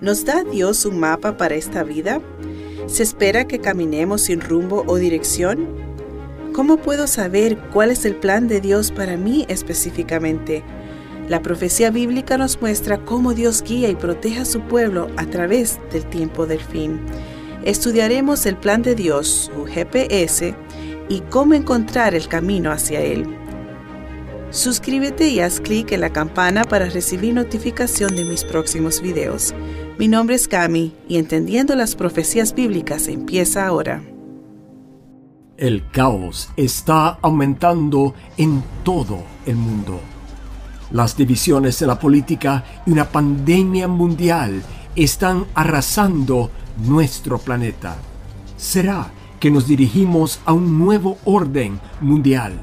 ¿Nos da Dios un mapa para esta vida? ¿Se espera que caminemos sin rumbo o dirección? ¿Cómo puedo saber cuál es el plan de Dios para mí específicamente? La profecía bíblica nos muestra cómo Dios guía y protege a su pueblo a través del tiempo del fin. Estudiaremos el plan de Dios, su GPS, y cómo encontrar el camino hacia él. Suscríbete y haz clic en la campana para recibir notificación de mis próximos videos. Mi nombre es Cami y Entendiendo las Profecías Bíblicas empieza ahora. El caos está aumentando en todo el mundo. Las divisiones en la política y una pandemia mundial están arrasando nuestro planeta. ¿Será que nos dirigimos a un nuevo orden mundial?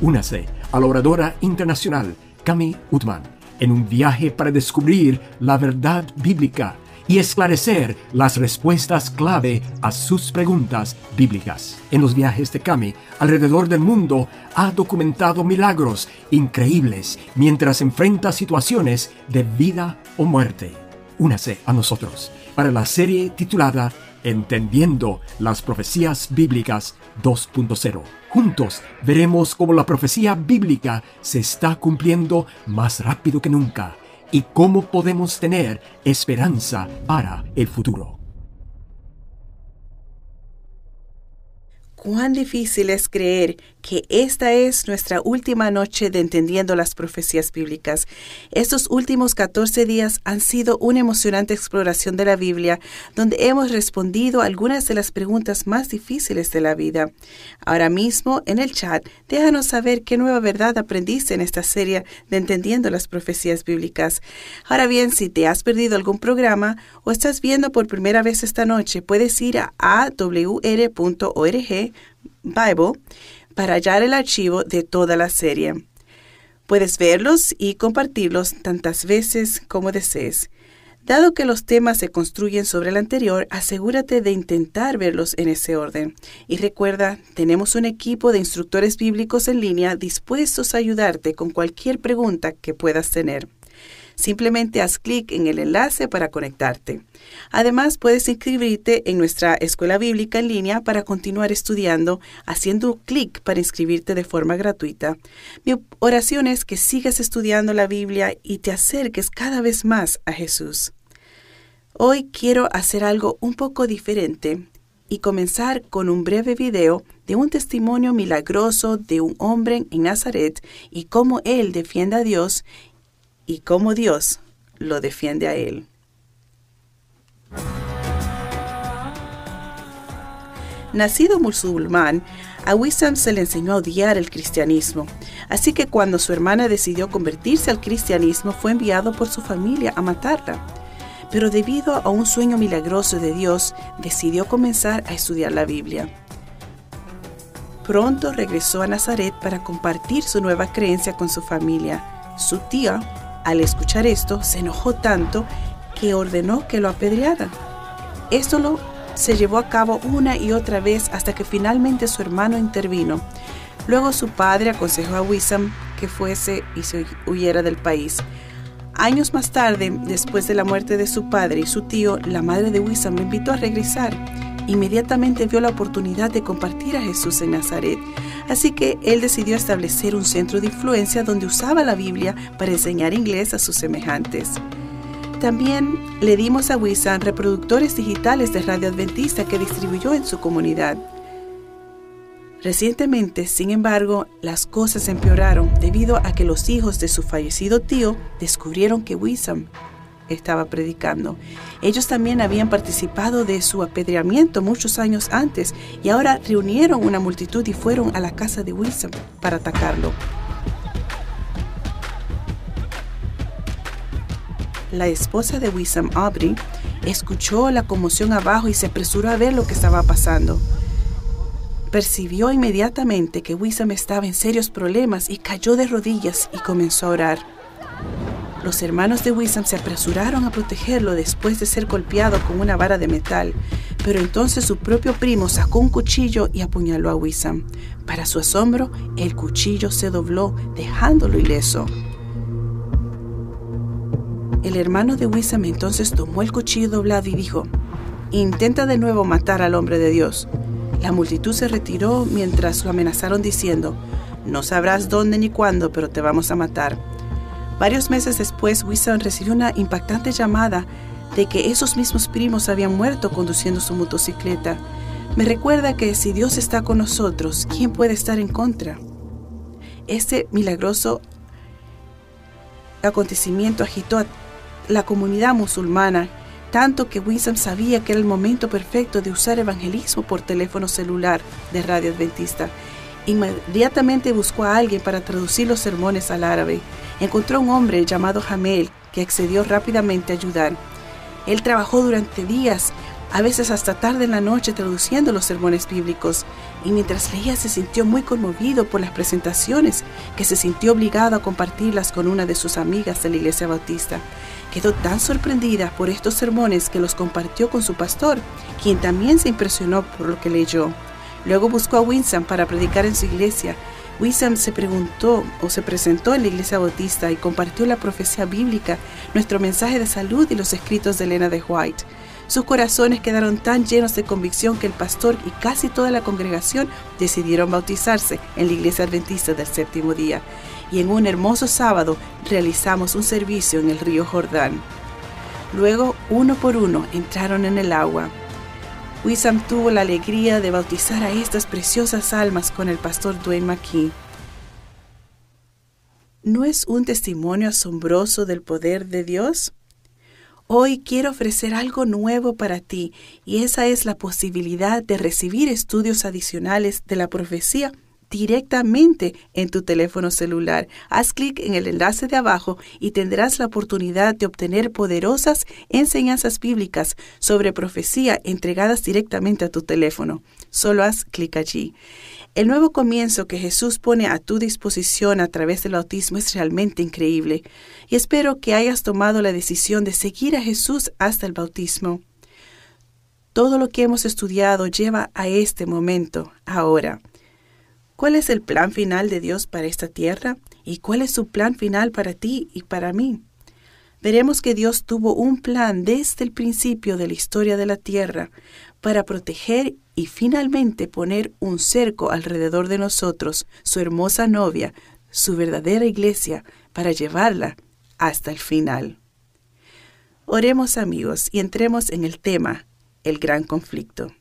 Únase a la oradora internacional Cami Utman en un viaje para descubrir la verdad bíblica y esclarecer las respuestas clave a sus preguntas bíblicas. En los viajes de Cami alrededor del mundo ha documentado milagros increíbles mientras enfrenta situaciones de vida o muerte. Únase a nosotros para la serie titulada Entendiendo las Profecías Bíblicas 2.0. Juntos veremos cómo la profecía bíblica se está cumpliendo más rápido que nunca y cómo podemos tener esperanza para el futuro. cuán difícil es creer que esta es nuestra última noche de entendiendo las profecías bíblicas. Estos últimos 14 días han sido una emocionante exploración de la Biblia, donde hemos respondido algunas de las preguntas más difíciles de la vida. Ahora mismo, en el chat, déjanos saber qué nueva verdad aprendiste en esta serie de entendiendo las profecías bíblicas. Ahora bien, si te has perdido algún programa o estás viendo por primera vez esta noche, puedes ir a awr.org Bible para hallar el archivo de toda la serie. Puedes verlos y compartirlos tantas veces como desees. Dado que los temas se construyen sobre el anterior, asegúrate de intentar verlos en ese orden. Y recuerda, tenemos un equipo de instructores bíblicos en línea dispuestos a ayudarte con cualquier pregunta que puedas tener. Simplemente haz clic en el enlace para conectarte. Además, puedes inscribirte en nuestra escuela bíblica en línea para continuar estudiando haciendo clic para inscribirte de forma gratuita. Mi oración es que sigas estudiando la Biblia y te acerques cada vez más a Jesús. Hoy quiero hacer algo un poco diferente y comenzar con un breve video de un testimonio milagroso de un hombre en Nazaret y cómo él defiende a Dios y cómo Dios lo defiende a él. Nacido musulmán, a Wissam se le enseñó a odiar el cristianismo, así que cuando su hermana decidió convertirse al cristianismo fue enviado por su familia a matarla. Pero debido a un sueño milagroso de Dios, decidió comenzar a estudiar la Biblia. Pronto regresó a Nazaret para compartir su nueva creencia con su familia. Su tía al escuchar esto, se enojó tanto que ordenó que lo apedrearan. Esto lo se llevó a cabo una y otra vez hasta que finalmente su hermano intervino. Luego su padre aconsejó a Wissam que fuese y se huyera del país. Años más tarde, después de la muerte de su padre y su tío, la madre de Wissam lo invitó a regresar. Inmediatamente vio la oportunidad de compartir a Jesús en Nazaret, Así que él decidió establecer un centro de influencia donde usaba la Biblia para enseñar inglés a sus semejantes. También le dimos a Wissam reproductores digitales de radio adventista que distribuyó en su comunidad. Recientemente, sin embargo, las cosas empeoraron debido a que los hijos de su fallecido tío descubrieron que Wissam estaba predicando. Ellos también habían participado de su apedreamiento muchos años antes y ahora reunieron una multitud y fueron a la casa de Wilson para atacarlo. La esposa de Wilson, Aubrey, escuchó la conmoción abajo y se apresuró a ver lo que estaba pasando. Percibió inmediatamente que Wissam estaba en serios problemas y cayó de rodillas y comenzó a orar. Los hermanos de Wissam se apresuraron a protegerlo después de ser golpeado con una vara de metal, pero entonces su propio primo sacó un cuchillo y apuñaló a Wissam. Para su asombro, el cuchillo se dobló, dejándolo ileso. El hermano de Wisam entonces tomó el cuchillo doblado y dijo, Intenta de nuevo matar al hombre de Dios. La multitud se retiró mientras lo amenazaron diciendo, No sabrás dónde ni cuándo, pero te vamos a matar. Varios meses después, Wisam recibió una impactante llamada de que esos mismos primos habían muerto conduciendo su motocicleta. Me recuerda que si Dios está con nosotros, ¿quién puede estar en contra? Este milagroso acontecimiento agitó a la comunidad musulmana, tanto que Wisam sabía que era el momento perfecto de usar evangelismo por teléfono celular de Radio Adventista. Inmediatamente buscó a alguien para traducir los sermones al árabe. Encontró un hombre llamado Jamel que accedió rápidamente a ayudar. Él trabajó durante días, a veces hasta tarde en la noche, traduciendo los sermones bíblicos, y mientras leía se sintió muy conmovido por las presentaciones, que se sintió obligado a compartirlas con una de sus amigas de la iglesia bautista. Quedó tan sorprendida por estos sermones que los compartió con su pastor, quien también se impresionó por lo que leyó. Luego buscó a Winsam para predicar en su iglesia Wissam se preguntó o se presentó en la iglesia bautista y compartió la profecía bíblica, nuestro mensaje de salud y los escritos de Elena de White. Sus corazones quedaron tan llenos de convicción que el pastor y casi toda la congregación decidieron bautizarse en la iglesia adventista del séptimo día. Y en un hermoso sábado realizamos un servicio en el río Jordán. Luego, uno por uno, entraron en el agua. Wissam tuvo la alegría de bautizar a estas preciosas almas con el pastor Dwayne McKee. ¿No es un testimonio asombroso del poder de Dios? Hoy quiero ofrecer algo nuevo para ti y esa es la posibilidad de recibir estudios adicionales de la profecía directamente en tu teléfono celular. Haz clic en el enlace de abajo y tendrás la oportunidad de obtener poderosas enseñanzas bíblicas sobre profecía entregadas directamente a tu teléfono. Solo haz clic allí. El nuevo comienzo que Jesús pone a tu disposición a través del autismo es realmente increíble y espero que hayas tomado la decisión de seguir a Jesús hasta el bautismo. Todo lo que hemos estudiado lleva a este momento, ahora. ¿Cuál es el plan final de Dios para esta tierra? ¿Y cuál es su plan final para ti y para mí? Veremos que Dios tuvo un plan desde el principio de la historia de la tierra para proteger y finalmente poner un cerco alrededor de nosotros, su hermosa novia, su verdadera iglesia, para llevarla hasta el final. Oremos amigos y entremos en el tema, el gran conflicto.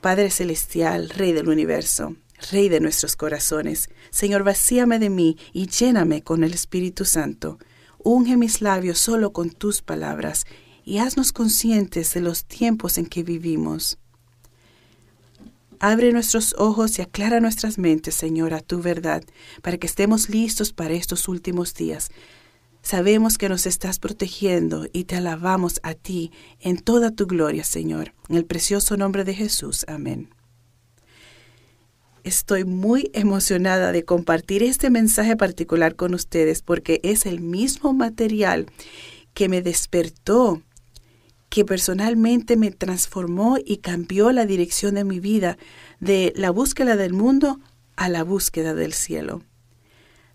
Padre Celestial, Rey del universo, Rey de nuestros corazones, Señor, vacíame de mí y lléname con el Espíritu Santo. Unge mis labios solo con tus palabras y haznos conscientes de los tiempos en que vivimos. Abre nuestros ojos y aclara nuestras mentes, Señor, a tu verdad, para que estemos listos para estos últimos días. Sabemos que nos estás protegiendo y te alabamos a ti en toda tu gloria, Señor. En el precioso nombre de Jesús. Amén. Estoy muy emocionada de compartir este mensaje particular con ustedes porque es el mismo material que me despertó, que personalmente me transformó y cambió la dirección de mi vida de la búsqueda del mundo a la búsqueda del cielo.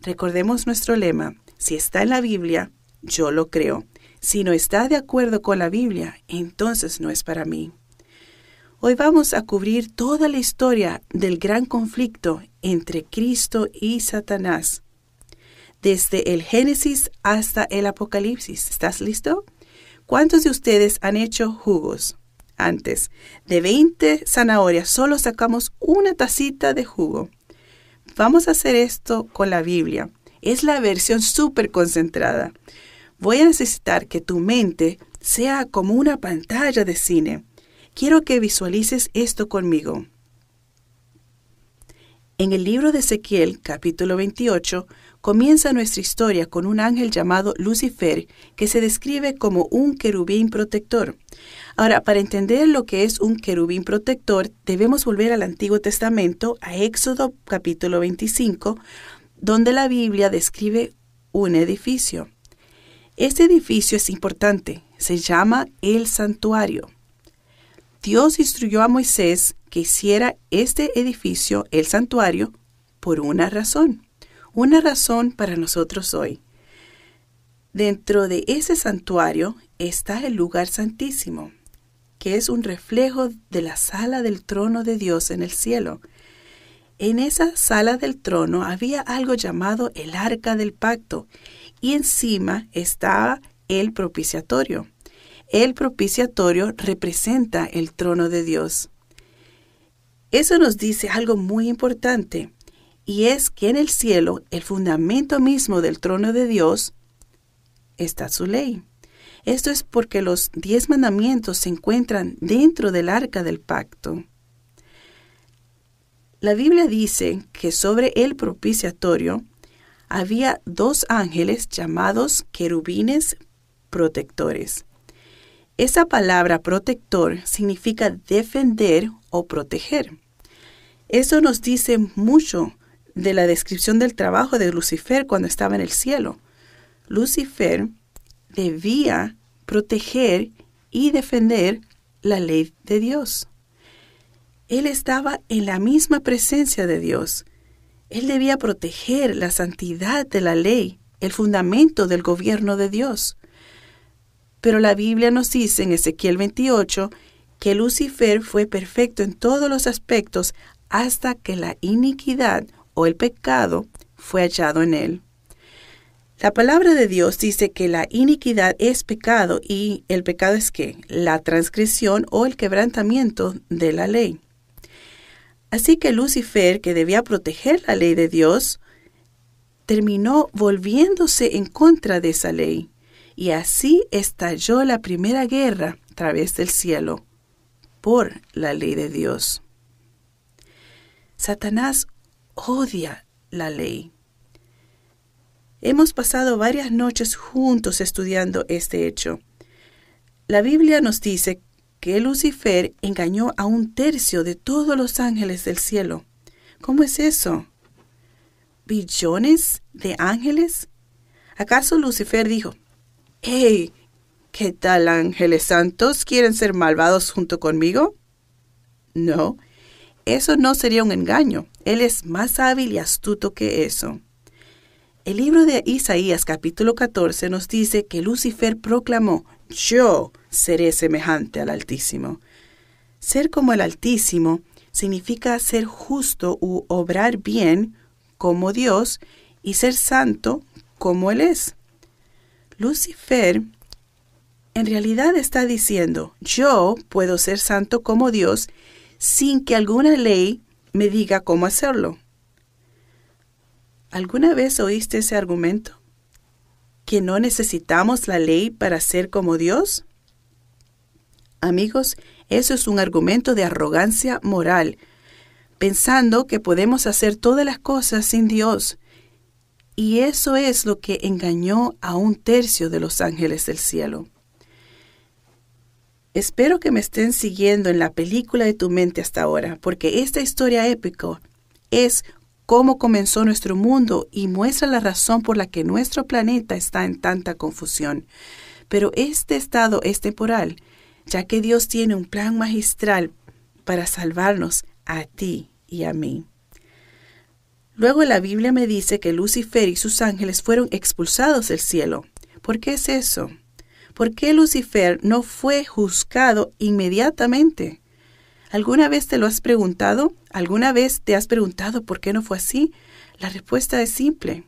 Recordemos nuestro lema, si está en la Biblia, yo lo creo. Si no está de acuerdo con la Biblia, entonces no es para mí. Hoy vamos a cubrir toda la historia del gran conflicto entre Cristo y Satanás, desde el Génesis hasta el Apocalipsis. ¿Estás listo? ¿Cuántos de ustedes han hecho jugos? Antes, de 20 zanahorias solo sacamos una tacita de jugo. Vamos a hacer esto con la Biblia. Es la versión súper concentrada. Voy a necesitar que tu mente sea como una pantalla de cine. Quiero que visualices esto conmigo. En el libro de Ezequiel, capítulo 28, comienza nuestra historia con un ángel llamado Lucifer, que se describe como un querubín protector. Ahora, para entender lo que es un querubín protector, debemos volver al Antiguo Testamento, a Éxodo capítulo 25, donde la Biblia describe un edificio. Este edificio es importante, se llama el santuario. Dios instruyó a Moisés que hiciera este edificio, el santuario, por una razón, una razón para nosotros hoy. Dentro de ese santuario está el lugar santísimo, que es un reflejo de la sala del trono de Dios en el cielo. En esa sala del trono había algo llamado el arca del pacto y encima estaba el propiciatorio. El propiciatorio representa el trono de Dios. Eso nos dice algo muy importante, y es que en el cielo el fundamento mismo del trono de Dios está su ley. Esto es porque los diez mandamientos se encuentran dentro del arca del pacto. La Biblia dice que sobre el propiciatorio había dos ángeles llamados querubines protectores. Esa palabra protector significa defender o proteger. Eso nos dice mucho de la descripción del trabajo de Lucifer cuando estaba en el cielo. Lucifer debía proteger y defender la ley de Dios. Él estaba en la misma presencia de Dios. Él debía proteger la santidad de la ley, el fundamento del gobierno de Dios. Pero la Biblia nos dice en Ezequiel 28 que Lucifer fue perfecto en todos los aspectos hasta que la iniquidad o el pecado fue hallado en él. La palabra de Dios dice que la iniquidad es pecado y el pecado es qué? La transgresión o el quebrantamiento de la ley. Así que Lucifer, que debía proteger la ley de Dios, terminó volviéndose en contra de esa ley. Y así estalló la primera guerra a través del cielo por la ley de Dios. Satanás odia la ley. Hemos pasado varias noches juntos estudiando este hecho. La Biblia nos dice que Lucifer engañó a un tercio de todos los ángeles del cielo. ¿Cómo es eso? ¿Billones de ángeles? ¿Acaso Lucifer dijo, ¡Hey! ¿Qué tal ángeles santos? ¿Quieren ser malvados junto conmigo? No, eso no sería un engaño. Él es más hábil y astuto que eso. El libro de Isaías capítulo 14 nos dice que Lucifer proclamó, yo seré semejante al Altísimo. Ser como el Altísimo significa ser justo u obrar bien como Dios y ser santo como Él es. Lucifer en realidad está diciendo, yo puedo ser santo como Dios sin que alguna ley me diga cómo hacerlo. ¿Alguna vez oíste ese argumento? ¿Que no necesitamos la ley para ser como Dios? Amigos, eso es un argumento de arrogancia moral, pensando que podemos hacer todas las cosas sin Dios. Y eso es lo que engañó a un tercio de los ángeles del cielo. Espero que me estén siguiendo en la película de tu mente hasta ahora, porque esta historia épica es cómo comenzó nuestro mundo y muestra la razón por la que nuestro planeta está en tanta confusión. Pero este estado es temporal, ya que Dios tiene un plan magistral para salvarnos a ti y a mí. Luego la Biblia me dice que Lucifer y sus ángeles fueron expulsados del cielo. ¿Por qué es eso? ¿Por qué Lucifer no fue juzgado inmediatamente? ¿Alguna vez te lo has preguntado? ¿Alguna vez te has preguntado por qué no fue así? La respuesta es simple,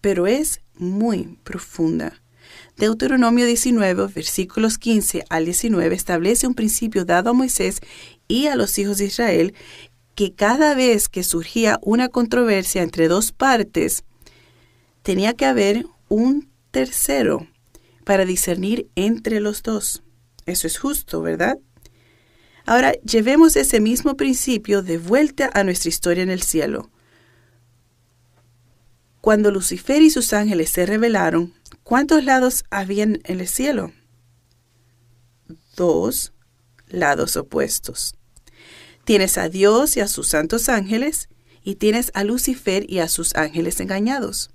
pero es muy profunda. Deuteronomio 19, versículos 15 al 19 establece un principio dado a Moisés y a los hijos de Israel que cada vez que surgía una controversia entre dos partes, tenía que haber un tercero para discernir entre los dos. Eso es justo, ¿verdad? Ahora llevemos ese mismo principio de vuelta a nuestra historia en el cielo. Cuando Lucifer y sus ángeles se rebelaron, ¿cuántos lados habían en el cielo? Dos lados opuestos. Tienes a Dios y a sus santos ángeles, y tienes a Lucifer y a sus ángeles engañados.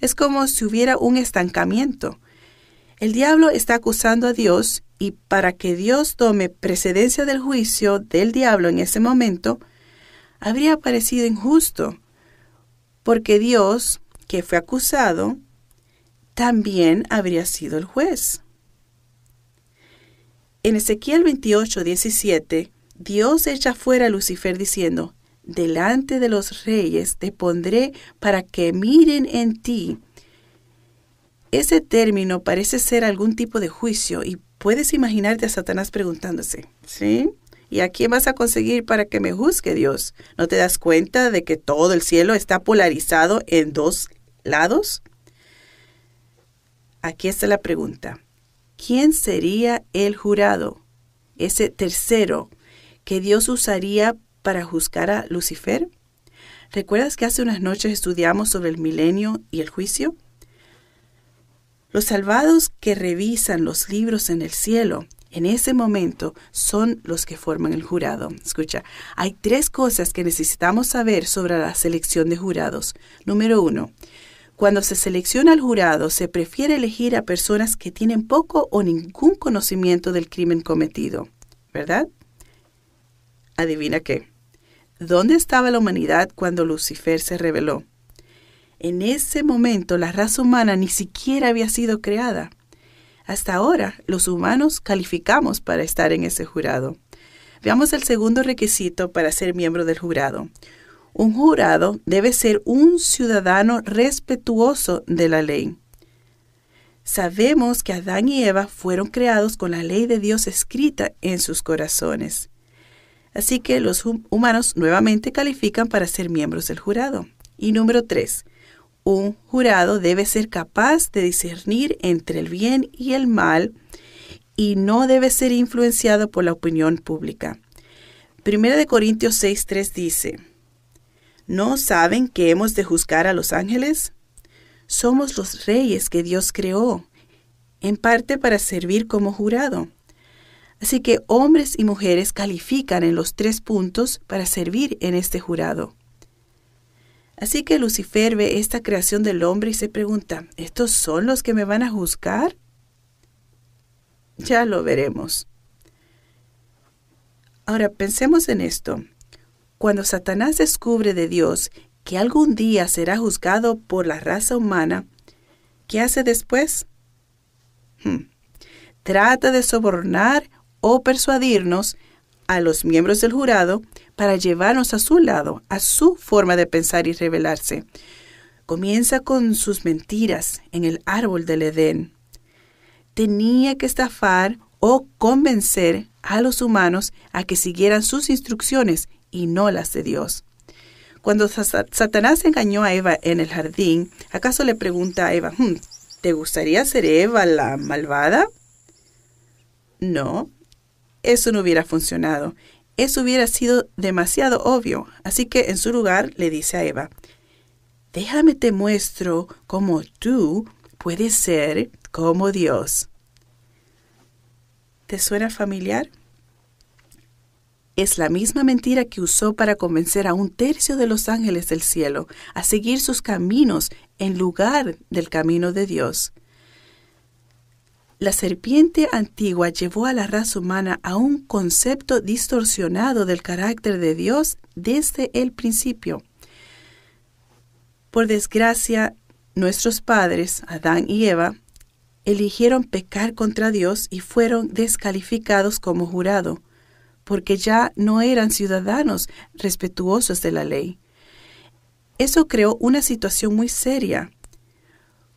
Es como si hubiera un estancamiento el diablo está acusando a Dios y para que Dios tome precedencia del juicio del diablo en ese momento, habría parecido injusto, porque Dios, que fue acusado, también habría sido el juez. En Ezequiel 28, 17, Dios echa fuera a Lucifer diciendo, delante de los reyes te pondré para que miren en ti. Ese término parece ser algún tipo de juicio y puedes imaginarte a Satanás preguntándose, ¿sí? ¿Y a quién vas a conseguir para que me juzgue Dios? ¿No te das cuenta de que todo el cielo está polarizado en dos lados? Aquí está la pregunta. ¿Quién sería el jurado? Ese tercero que Dios usaría para juzgar a Lucifer? ¿Recuerdas que hace unas noches estudiamos sobre el milenio y el juicio? Los salvados que revisan los libros en el cielo, en ese momento, son los que forman el jurado. Escucha, hay tres cosas que necesitamos saber sobre la selección de jurados. Número uno, cuando se selecciona al jurado, se prefiere elegir a personas que tienen poco o ningún conocimiento del crimen cometido, ¿verdad? Adivina qué. ¿Dónde estaba la humanidad cuando Lucifer se rebeló? En ese momento la raza humana ni siquiera había sido creada. Hasta ahora los humanos calificamos para estar en ese jurado. Veamos el segundo requisito para ser miembro del jurado. Un jurado debe ser un ciudadano respetuoso de la ley. Sabemos que Adán y Eva fueron creados con la ley de Dios escrita en sus corazones. Así que los humanos nuevamente califican para ser miembros del jurado. Y número tres, un jurado debe ser capaz de discernir entre el bien y el mal y no debe ser influenciado por la opinión pública. Primera de Corintios 6.3 dice, ¿No saben que hemos de juzgar a los ángeles? Somos los reyes que Dios creó, en parte para servir como jurado. Así que hombres y mujeres califican en los tres puntos para servir en este jurado. Así que Lucifer ve esta creación del hombre y se pregunta, ¿estos son los que me van a juzgar? Ya lo veremos. Ahora pensemos en esto. Cuando Satanás descubre de Dios que algún día será juzgado por la raza humana, ¿qué hace después? Hmm. Trata de sobornar o persuadirnos a los miembros del jurado para llevarnos a su lado, a su forma de pensar y rebelarse. Comienza con sus mentiras en el árbol del Edén. Tenía que estafar o convencer a los humanos a que siguieran sus instrucciones y no las de Dios. Cuando Satanás engañó a Eva en el jardín, ¿acaso le pregunta a Eva, hmm, ¿te gustaría ser Eva la malvada? No, eso no hubiera funcionado. Eso hubiera sido demasiado obvio. Así que en su lugar le dice a Eva, déjame te muestro cómo tú puedes ser como Dios. ¿Te suena familiar? Es la misma mentira que usó para convencer a un tercio de los ángeles del cielo a seguir sus caminos en lugar del camino de Dios. La serpiente antigua llevó a la raza humana a un concepto distorsionado del carácter de Dios desde el principio. Por desgracia, nuestros padres, Adán y Eva, eligieron pecar contra Dios y fueron descalificados como jurado, porque ya no eran ciudadanos respetuosos de la ley. Eso creó una situación muy seria.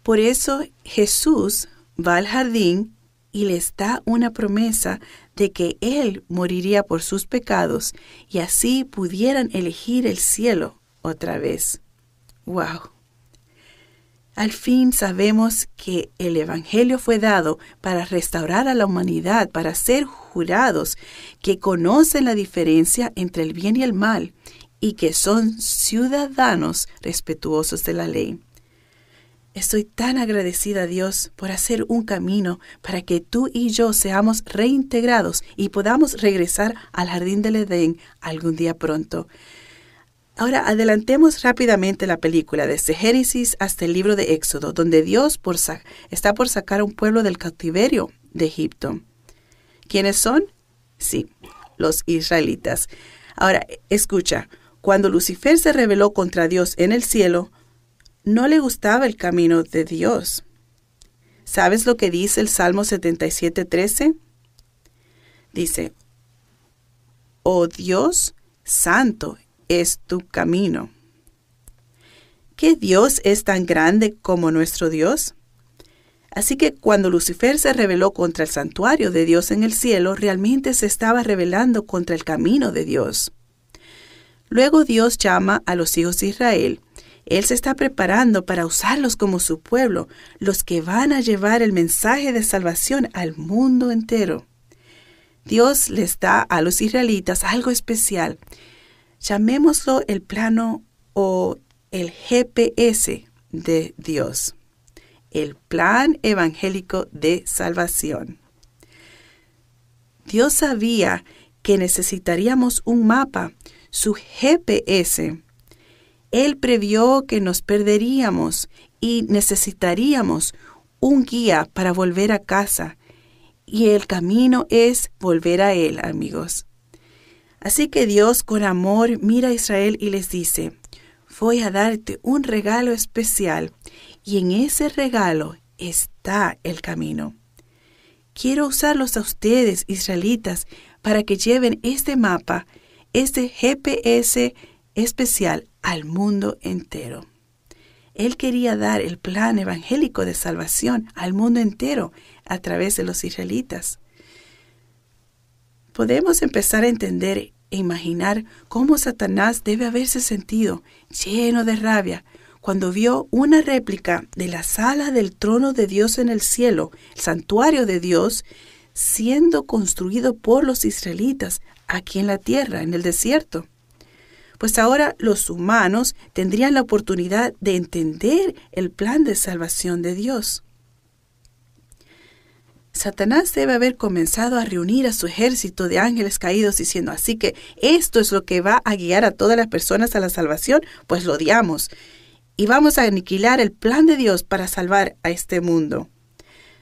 Por eso Jesús va al jardín y les da una promesa de que Él moriría por sus pecados y así pudieran elegir el cielo otra vez. ¡Wow! Al fin sabemos que el Evangelio fue dado para restaurar a la humanidad, para ser jurados que conocen la diferencia entre el bien y el mal y que son ciudadanos respetuosos de la ley. Estoy tan agradecida a Dios por hacer un camino para que tú y yo seamos reintegrados y podamos regresar al jardín del Edén algún día pronto. Ahora adelantemos rápidamente la película desde Génesis hasta el libro de Éxodo, donde Dios está por sacar a un pueblo del cautiverio de Egipto. ¿Quiénes son? Sí, los israelitas. Ahora, escucha, cuando Lucifer se rebeló contra Dios en el cielo, no le gustaba el camino de Dios. ¿Sabes lo que dice el Salmo 77.13? Dice, Oh Dios, santo es tu camino. ¿Qué Dios es tan grande como nuestro Dios? Así que cuando Lucifer se rebeló contra el santuario de Dios en el cielo, realmente se estaba rebelando contra el camino de Dios. Luego Dios llama a los hijos de Israel él se está preparando para usarlos como su pueblo, los que van a llevar el mensaje de salvación al mundo entero. Dios les da a los israelitas algo especial. Llamémoslo el plano o el GPS de Dios, el plan evangélico de salvación. Dios sabía que necesitaríamos un mapa, su GPS, él previó que nos perderíamos y necesitaríamos un guía para volver a casa. Y el camino es volver a Él, amigos. Así que Dios con amor mira a Israel y les dice, voy a darte un regalo especial y en ese regalo está el camino. Quiero usarlos a ustedes, israelitas, para que lleven este mapa, este GPS especial al mundo entero. Él quería dar el plan evangélico de salvación al mundo entero a través de los israelitas. Podemos empezar a entender e imaginar cómo Satanás debe haberse sentido lleno de rabia cuando vio una réplica de la sala del trono de Dios en el cielo, el santuario de Dios, siendo construido por los israelitas aquí en la tierra, en el desierto pues ahora los humanos tendrían la oportunidad de entender el plan de salvación de Dios. Satanás debe haber comenzado a reunir a su ejército de ángeles caídos diciendo, así que esto es lo que va a guiar a todas las personas a la salvación, pues lo odiamos. Y vamos a aniquilar el plan de Dios para salvar a este mundo.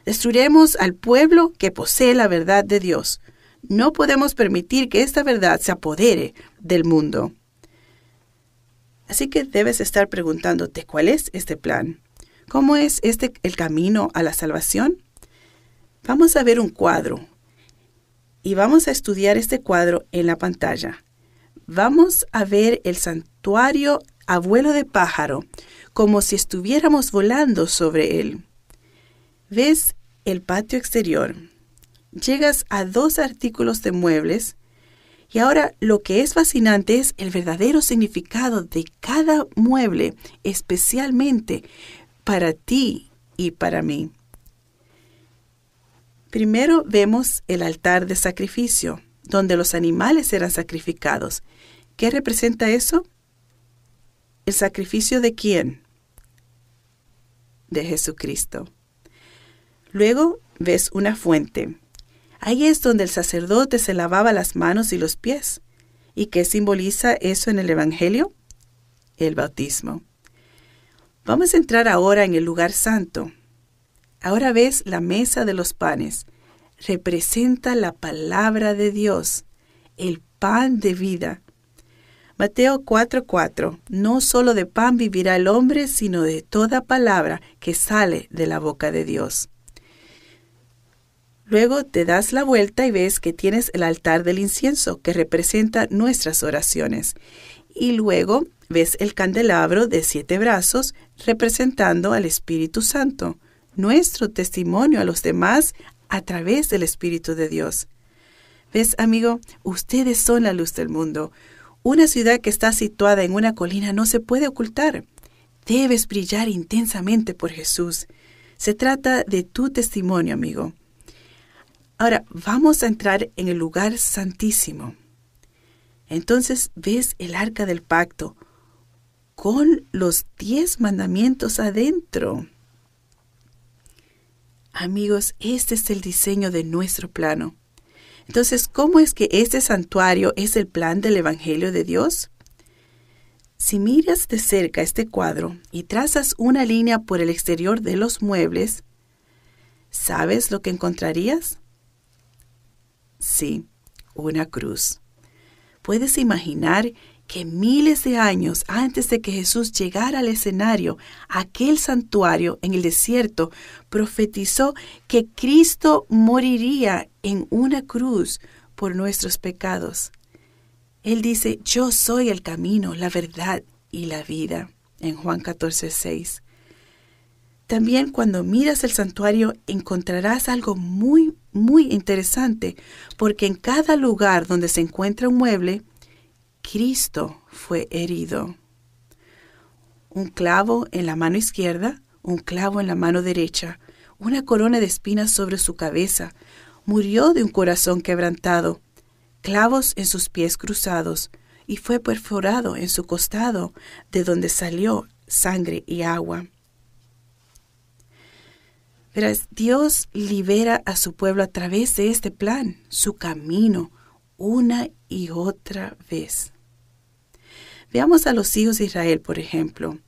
Destruiremos al pueblo que posee la verdad de Dios. No podemos permitir que esta verdad se apodere del mundo. Así que debes estar preguntándote cuál es este plan. ¿Cómo es este el camino a la salvación? Vamos a ver un cuadro y vamos a estudiar este cuadro en la pantalla. Vamos a ver el santuario abuelo de pájaro como si estuviéramos volando sobre él. ¿Ves el patio exterior? Llegas a dos artículos de muebles y ahora lo que es fascinante es el verdadero significado de cada mueble, especialmente para ti y para mí. Primero vemos el altar de sacrificio, donde los animales eran sacrificados. ¿Qué representa eso? ¿El sacrificio de quién? De Jesucristo. Luego ves una fuente. Ahí es donde el sacerdote se lavaba las manos y los pies. ¿Y qué simboliza eso en el Evangelio? El bautismo. Vamos a entrar ahora en el lugar santo. Ahora ves la mesa de los panes. Representa la palabra de Dios, el pan de vida. Mateo 4:4 No solo de pan vivirá el hombre, sino de toda palabra que sale de la boca de Dios. Luego te das la vuelta y ves que tienes el altar del incienso, que representa nuestras oraciones. Y luego ves el candelabro de siete brazos, representando al Espíritu Santo, nuestro testimonio a los demás a través del Espíritu de Dios. ¿Ves, amigo? Ustedes son la luz del mundo. Una ciudad que está situada en una colina no se puede ocultar. Debes brillar intensamente por Jesús. Se trata de tu testimonio, amigo. Ahora vamos a entrar en el lugar santísimo. Entonces ves el arca del pacto con los diez mandamientos adentro. Amigos, este es el diseño de nuestro plano. Entonces, ¿cómo es que este santuario es el plan del Evangelio de Dios? Si miras de cerca este cuadro y trazas una línea por el exterior de los muebles, ¿sabes lo que encontrarías? Sí, una cruz. ¿Puedes imaginar que miles de años antes de que Jesús llegara al escenario, aquel santuario en el desierto profetizó que Cristo moriría en una cruz por nuestros pecados. Él dice, yo soy el camino, la verdad y la vida, en Juan 14, 6. También cuando miras el santuario encontrarás algo muy, muy interesante, porque en cada lugar donde se encuentra un mueble, Cristo fue herido. Un clavo en la mano izquierda, un clavo en la mano derecha, una corona de espinas sobre su cabeza. Murió de un corazón quebrantado, clavos en sus pies cruzados, y fue perforado en su costado, de donde salió sangre y agua. Verás, Dios libera a su pueblo a través de este plan, su camino, una y otra vez. Veamos a los hijos de Israel, por ejemplo.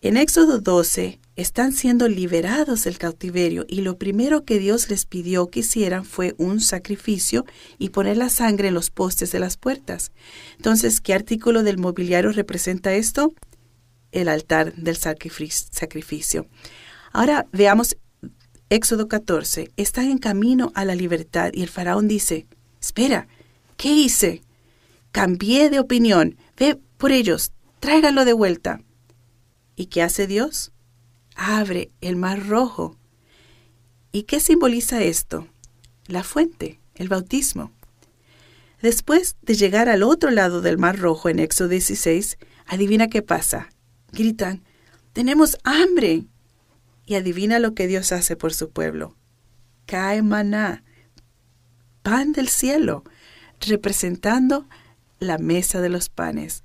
En Éxodo 12 están siendo liberados del cautiverio y lo primero que Dios les pidió que hicieran fue un sacrificio y poner la sangre en los postes de las puertas. Entonces, ¿qué artículo del mobiliario representa esto? El altar del sacrificio. Ahora veamos Éxodo 14. Están en camino a la libertad y el faraón dice, espera, ¿qué hice? Cambié de opinión. Ve por ellos, tráiganlo de vuelta. ¿Y qué hace Dios? Abre el mar rojo. ¿Y qué simboliza esto? La fuente, el bautismo. Después de llegar al otro lado del mar rojo en Éxodo 16, adivina qué pasa. Gritan, tenemos hambre. Y adivina lo que Dios hace por su pueblo. Cae maná, pan del cielo, representando la mesa de los panes.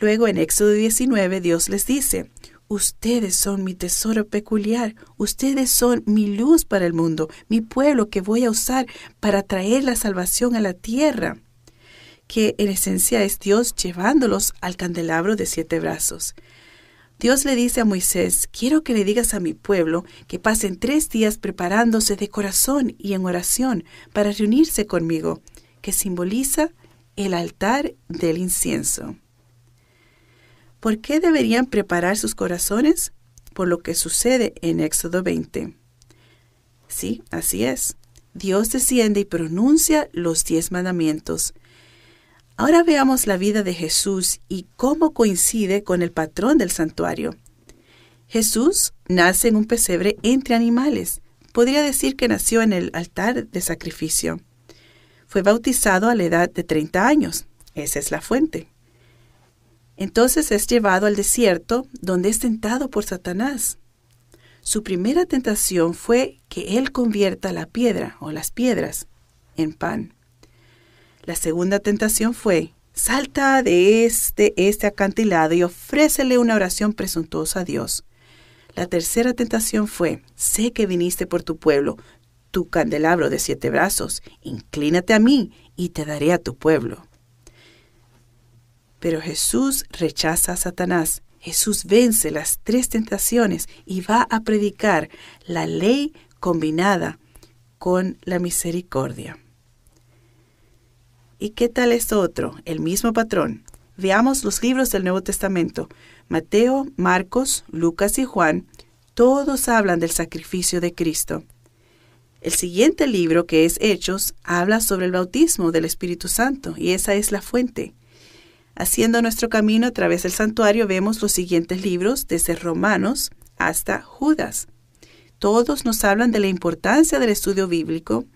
Luego en Éxodo 19 Dios les dice, Ustedes son mi tesoro peculiar, ustedes son mi luz para el mundo, mi pueblo que voy a usar para traer la salvación a la tierra, que en esencia es Dios llevándolos al candelabro de siete brazos. Dios le dice a Moisés, quiero que le digas a mi pueblo que pasen tres días preparándose de corazón y en oración para reunirse conmigo, que simboliza el altar del incienso. ¿Por qué deberían preparar sus corazones? Por lo que sucede en Éxodo 20. Sí, así es. Dios desciende y pronuncia los diez mandamientos. Ahora veamos la vida de Jesús y cómo coincide con el patrón del santuario. Jesús nace en un pesebre entre animales. Podría decir que nació en el altar de sacrificio. Fue bautizado a la edad de 30 años. Esa es la fuente. Entonces es llevado al desierto donde es tentado por Satanás. Su primera tentación fue que él convierta la piedra o las piedras en pan. La segunda tentación fue, salta de este, este acantilado y ofrécele una oración presuntuosa a Dios. La tercera tentación fue, sé que viniste por tu pueblo, tu candelabro de siete brazos, inclínate a mí y te daré a tu pueblo. Pero Jesús rechaza a Satanás. Jesús vence las tres tentaciones y va a predicar la ley combinada con la misericordia. ¿Y qué tal es otro? El mismo patrón. Veamos los libros del Nuevo Testamento. Mateo, Marcos, Lucas y Juan, todos hablan del sacrificio de Cristo. El siguiente libro, que es Hechos, habla sobre el bautismo del Espíritu Santo, y esa es la fuente. Haciendo nuestro camino a través del santuario vemos los siguientes libros, desde Romanos hasta Judas. Todos nos hablan de la importancia del estudio bíblico,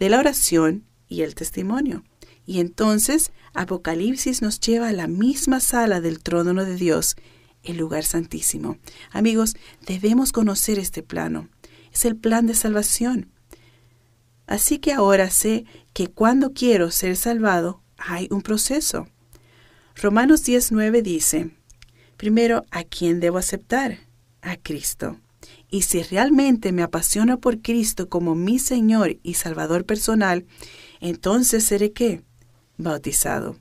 de la oración y el testimonio. Y entonces Apocalipsis nos lleva a la misma sala del trono de Dios, el lugar santísimo. Amigos, debemos conocer este plano. Es el plan de salvación. Así que ahora sé que cuando quiero ser salvado hay un proceso. Romanos 19 dice, primero, ¿a quién debo aceptar? A Cristo. Y si realmente me apasiona por Cristo como mi Señor y Salvador personal, entonces seré qué? Bautizado.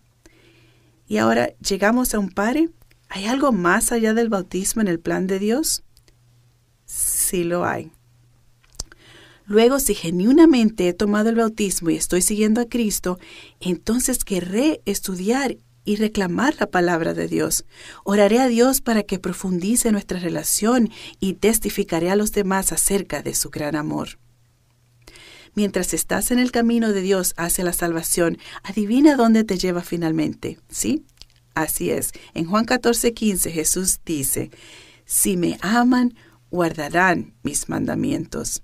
Y ahora llegamos a un pare. ¿Hay algo más allá del bautismo en el plan de Dios? Sí lo hay. Luego, si genuinamente he tomado el bautismo y estoy siguiendo a Cristo, entonces querré estudiar y reclamar la palabra de Dios. Oraré a Dios para que profundice nuestra relación y testificaré a los demás acerca de su gran amor. Mientras estás en el camino de Dios hacia la salvación, adivina dónde te lleva finalmente, ¿sí? Así es. En Juan 14, 15 Jesús dice, Si me aman, guardarán mis mandamientos.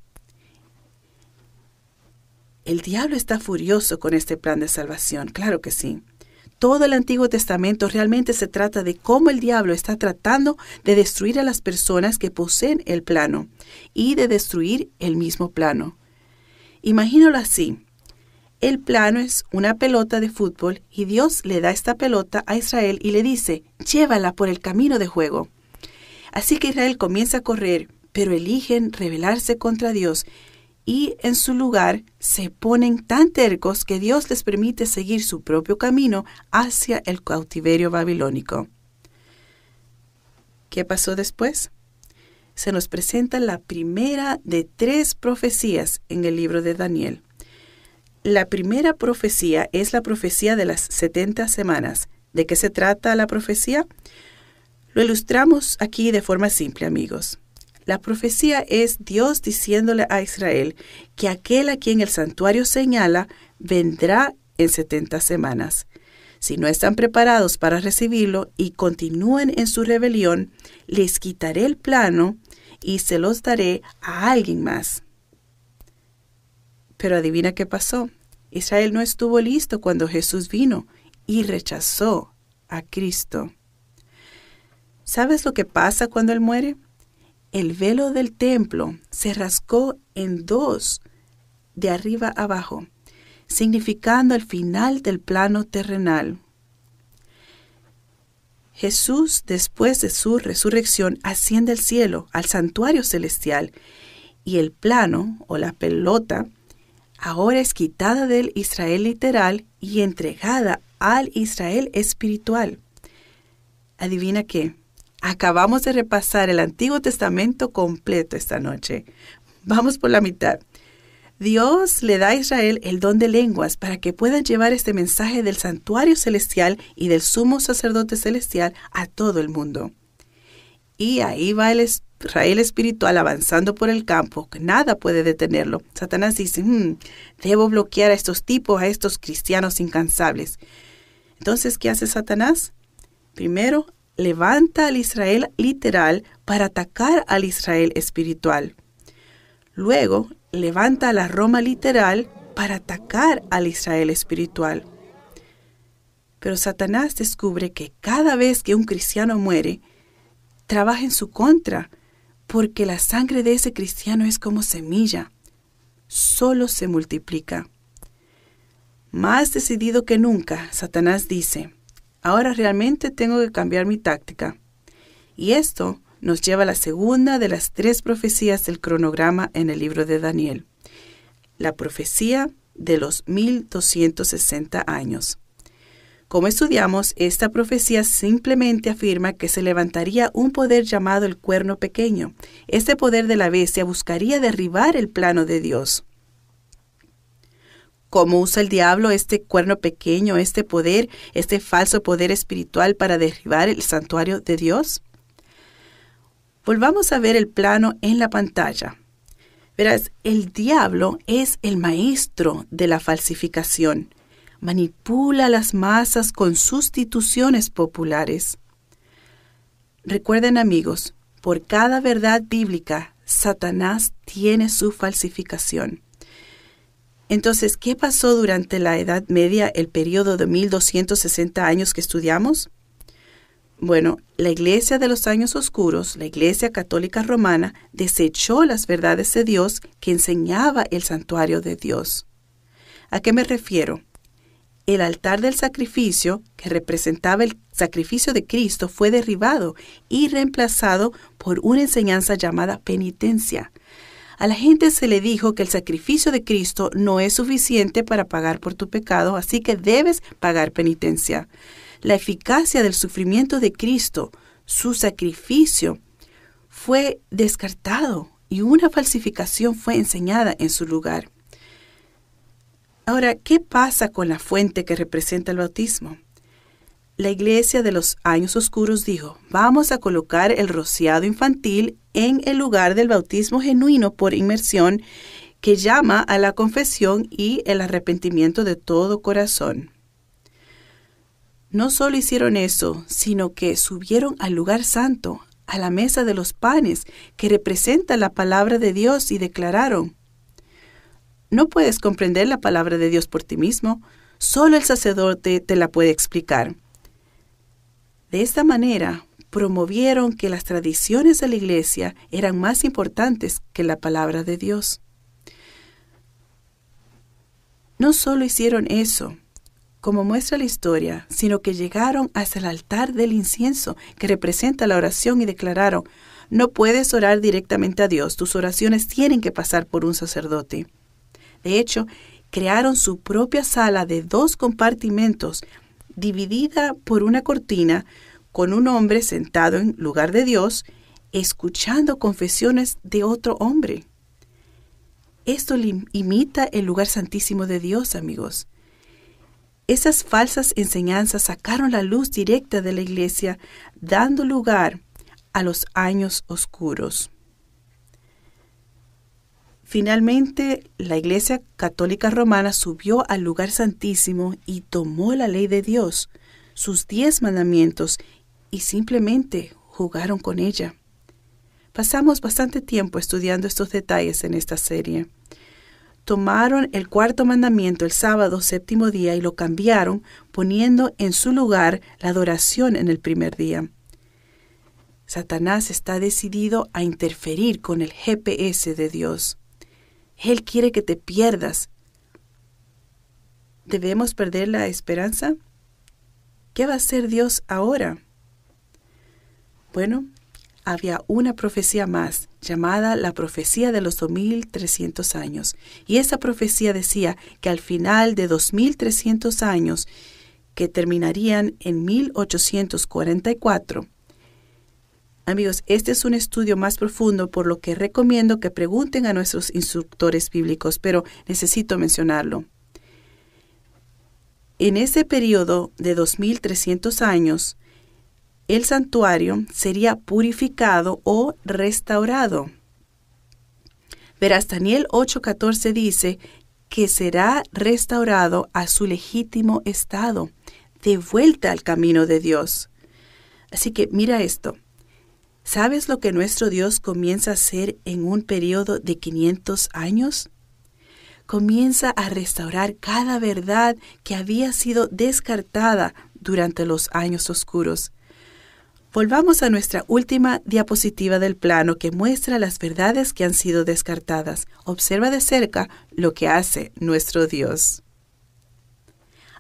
El diablo está furioso con este plan de salvación, claro que sí. Todo el Antiguo Testamento realmente se trata de cómo el diablo está tratando de destruir a las personas que poseen el plano y de destruir el mismo plano. Imagínalo así. El plano es una pelota de fútbol y Dios le da esta pelota a Israel y le dice, llévala por el camino de juego. Así que Israel comienza a correr, pero eligen rebelarse contra Dios y en su lugar se ponen tan tercos que Dios les permite seguir su propio camino hacia el cautiverio babilónico. ¿Qué pasó después? Se nos presenta la primera de tres profecías en el libro de Daniel. La primera profecía es la profecía de las 70 semanas. ¿De qué se trata la profecía? Lo ilustramos aquí de forma simple, amigos. La profecía es Dios diciéndole a Israel que aquel a quien el santuario señala vendrá en setenta semanas. Si no están preparados para recibirlo y continúen en su rebelión, les quitaré el plano y se los daré a alguien más. Pero adivina qué pasó. Israel no estuvo listo cuando Jesús vino y rechazó a Cristo. ¿Sabes lo que pasa cuando Él muere? el velo del templo se rascó en dos, de arriba abajo, significando el final del plano terrenal. Jesús, después de su resurrección, asciende al cielo, al santuario celestial, y el plano o la pelota ahora es quitada del Israel literal y entregada al Israel espiritual. ¿Adivina qué? Acabamos de repasar el Antiguo Testamento completo esta noche. Vamos por la mitad. Dios le da a Israel el don de lenguas para que puedan llevar este mensaje del santuario celestial y del sumo sacerdote celestial a todo el mundo. Y ahí va el Israel espiritual avanzando por el campo, que nada puede detenerlo. Satanás dice, hmm, debo bloquear a estos tipos, a estos cristianos incansables. Entonces, ¿qué hace Satanás? Primero, levanta al Israel literal para atacar al Israel espiritual. Luego levanta a la Roma literal para atacar al Israel espiritual. Pero Satanás descubre que cada vez que un cristiano muere, trabaja en su contra, porque la sangre de ese cristiano es como semilla, solo se multiplica. Más decidido que nunca, Satanás dice, Ahora realmente tengo que cambiar mi táctica. Y esto nos lleva a la segunda de las tres profecías del cronograma en el libro de Daniel. La profecía de los 1260 años. Como estudiamos, esta profecía simplemente afirma que se levantaría un poder llamado el cuerno pequeño. Este poder de la bestia buscaría derribar el plano de Dios. ¿Cómo usa el diablo este cuerno pequeño, este poder, este falso poder espiritual para derribar el santuario de Dios? Volvamos a ver el plano en la pantalla. Verás, el diablo es el maestro de la falsificación. Manipula las masas con sustituciones populares. Recuerden amigos, por cada verdad bíblica, Satanás tiene su falsificación. Entonces, ¿qué pasó durante la Edad Media, el periodo de 1260 años que estudiamos? Bueno, la Iglesia de los Años Oscuros, la Iglesia Católica Romana, desechó las verdades de Dios que enseñaba el santuario de Dios. ¿A qué me refiero? El altar del sacrificio, que representaba el sacrificio de Cristo, fue derribado y reemplazado por una enseñanza llamada penitencia, a la gente se le dijo que el sacrificio de Cristo no es suficiente para pagar por tu pecado, así que debes pagar penitencia. La eficacia del sufrimiento de Cristo, su sacrificio, fue descartado y una falsificación fue enseñada en su lugar. Ahora, ¿qué pasa con la fuente que representa el bautismo? la iglesia de los años oscuros dijo, vamos a colocar el rociado infantil en el lugar del bautismo genuino por inmersión que llama a la confesión y el arrepentimiento de todo corazón. No solo hicieron eso, sino que subieron al lugar santo, a la mesa de los panes, que representa la palabra de Dios, y declararon, No puedes comprender la palabra de Dios por ti mismo, solo el sacerdote te la puede explicar. De esta manera, promovieron que las tradiciones de la Iglesia eran más importantes que la palabra de Dios. No solo hicieron eso, como muestra la historia, sino que llegaron hasta el altar del incienso, que representa la oración, y declararon, no puedes orar directamente a Dios, tus oraciones tienen que pasar por un sacerdote. De hecho, crearon su propia sala de dos compartimentos dividida por una cortina, con un hombre sentado en lugar de Dios, escuchando confesiones de otro hombre. Esto imita el lugar santísimo de Dios, amigos. Esas falsas enseñanzas sacaron la luz directa de la iglesia, dando lugar a los años oscuros. Finalmente, la Iglesia Católica Romana subió al lugar santísimo y tomó la ley de Dios, sus diez mandamientos, y simplemente jugaron con ella. Pasamos bastante tiempo estudiando estos detalles en esta serie. Tomaron el cuarto mandamiento el sábado séptimo día y lo cambiaron, poniendo en su lugar la adoración en el primer día. Satanás está decidido a interferir con el GPS de Dios. Él quiere que te pierdas. ¿Debemos perder la esperanza? ¿Qué va a hacer Dios ahora? Bueno, había una profecía más, llamada la profecía de los 2300 años, y esa profecía decía que al final de 2300 años, que terminarían en 1844, Amigos, este es un estudio más profundo, por lo que recomiendo que pregunten a nuestros instructores bíblicos, pero necesito mencionarlo. En ese periodo de 2300 años, el santuario sería purificado o restaurado. Verás, Daniel 8:14 dice que será restaurado a su legítimo estado, de vuelta al camino de Dios. Así que mira esto. ¿Sabes lo que nuestro Dios comienza a hacer en un periodo de 500 años? Comienza a restaurar cada verdad que había sido descartada durante los años oscuros. Volvamos a nuestra última diapositiva del plano que muestra las verdades que han sido descartadas. Observa de cerca lo que hace nuestro Dios.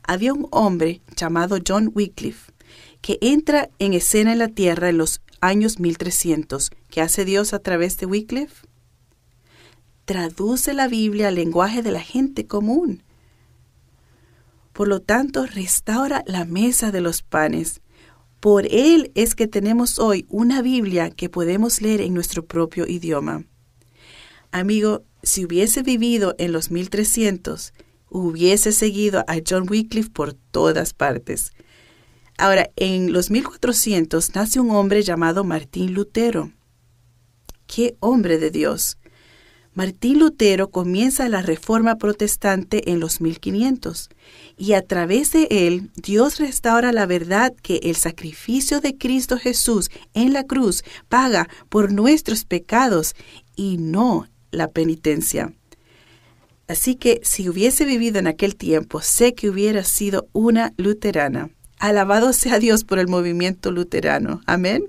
Había un hombre llamado John Wycliffe que entra en escena en la tierra en los años 1300. ¿Qué hace Dios a través de Wycliffe? Traduce la Biblia al lenguaje de la gente común. Por lo tanto, restaura la mesa de los panes. Por él es que tenemos hoy una Biblia que podemos leer en nuestro propio idioma. Amigo, si hubiese vivido en los 1300, hubiese seguido a John Wycliffe por todas partes. Ahora, en los 1400 nace un hombre llamado Martín Lutero. ¡Qué hombre de Dios! Martín Lutero comienza la reforma protestante en los 1500 y a través de él Dios restaura la verdad que el sacrificio de Cristo Jesús en la cruz paga por nuestros pecados y no la penitencia. Así que si hubiese vivido en aquel tiempo, sé que hubiera sido una luterana. Alabado sea Dios por el movimiento luterano. Amén.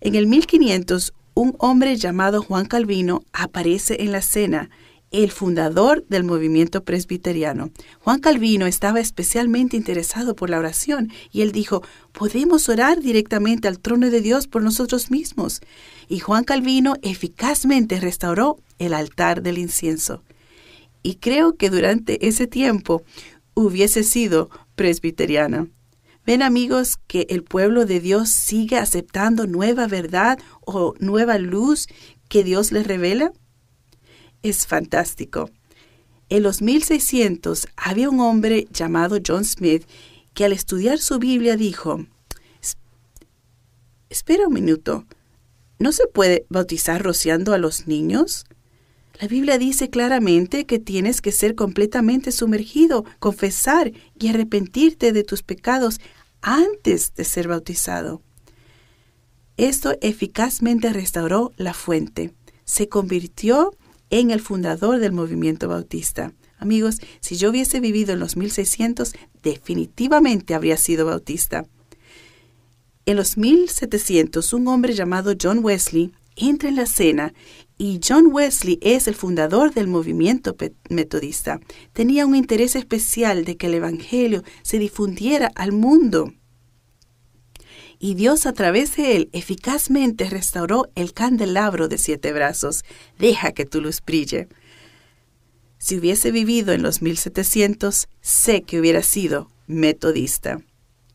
En el 1500, un hombre llamado Juan Calvino aparece en la escena, el fundador del movimiento presbiteriano. Juan Calvino estaba especialmente interesado por la oración y él dijo, podemos orar directamente al trono de Dios por nosotros mismos. Y Juan Calvino eficazmente restauró el altar del incienso. Y creo que durante ese tiempo hubiese sido presbiteriana. Ven amigos que el pueblo de Dios sigue aceptando nueva verdad o nueva luz que Dios les revela. Es fantástico. En los 1600 había un hombre llamado John Smith que al estudiar su Biblia dijo, Espera un minuto, ¿no se puede bautizar rociando a los niños? La Biblia dice claramente que tienes que ser completamente sumergido, confesar y arrepentirte de tus pecados antes de ser bautizado. Esto eficazmente restauró la fuente. Se convirtió en el fundador del movimiento bautista. Amigos, si yo hubiese vivido en los 1600, definitivamente habría sido bautista. En los 1700, un hombre llamado John Wesley entra en la escena y John Wesley es el fundador del movimiento metodista. Tenía un interés especial de que el Evangelio se difundiera al mundo. Y Dios a través de él eficazmente restauró el candelabro de siete brazos. Deja que tu luz brille. Si hubiese vivido en los 1700, sé que hubiera sido metodista.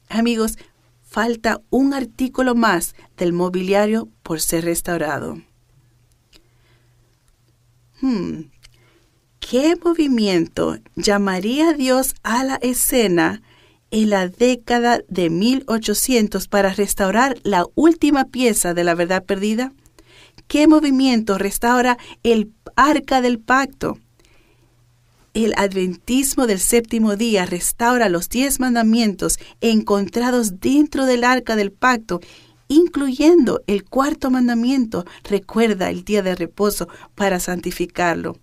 Amigos, falta un artículo más del mobiliario por ser restaurado. Hmm. ¿Qué movimiento llamaría Dios a la escena en la década de 1800 para restaurar la última pieza de la verdad perdida? ¿Qué movimiento restaura el arca del pacto? El adventismo del séptimo día restaura los diez mandamientos encontrados dentro del arca del pacto, incluyendo el cuarto mandamiento. Recuerda el día de reposo para santificarlo.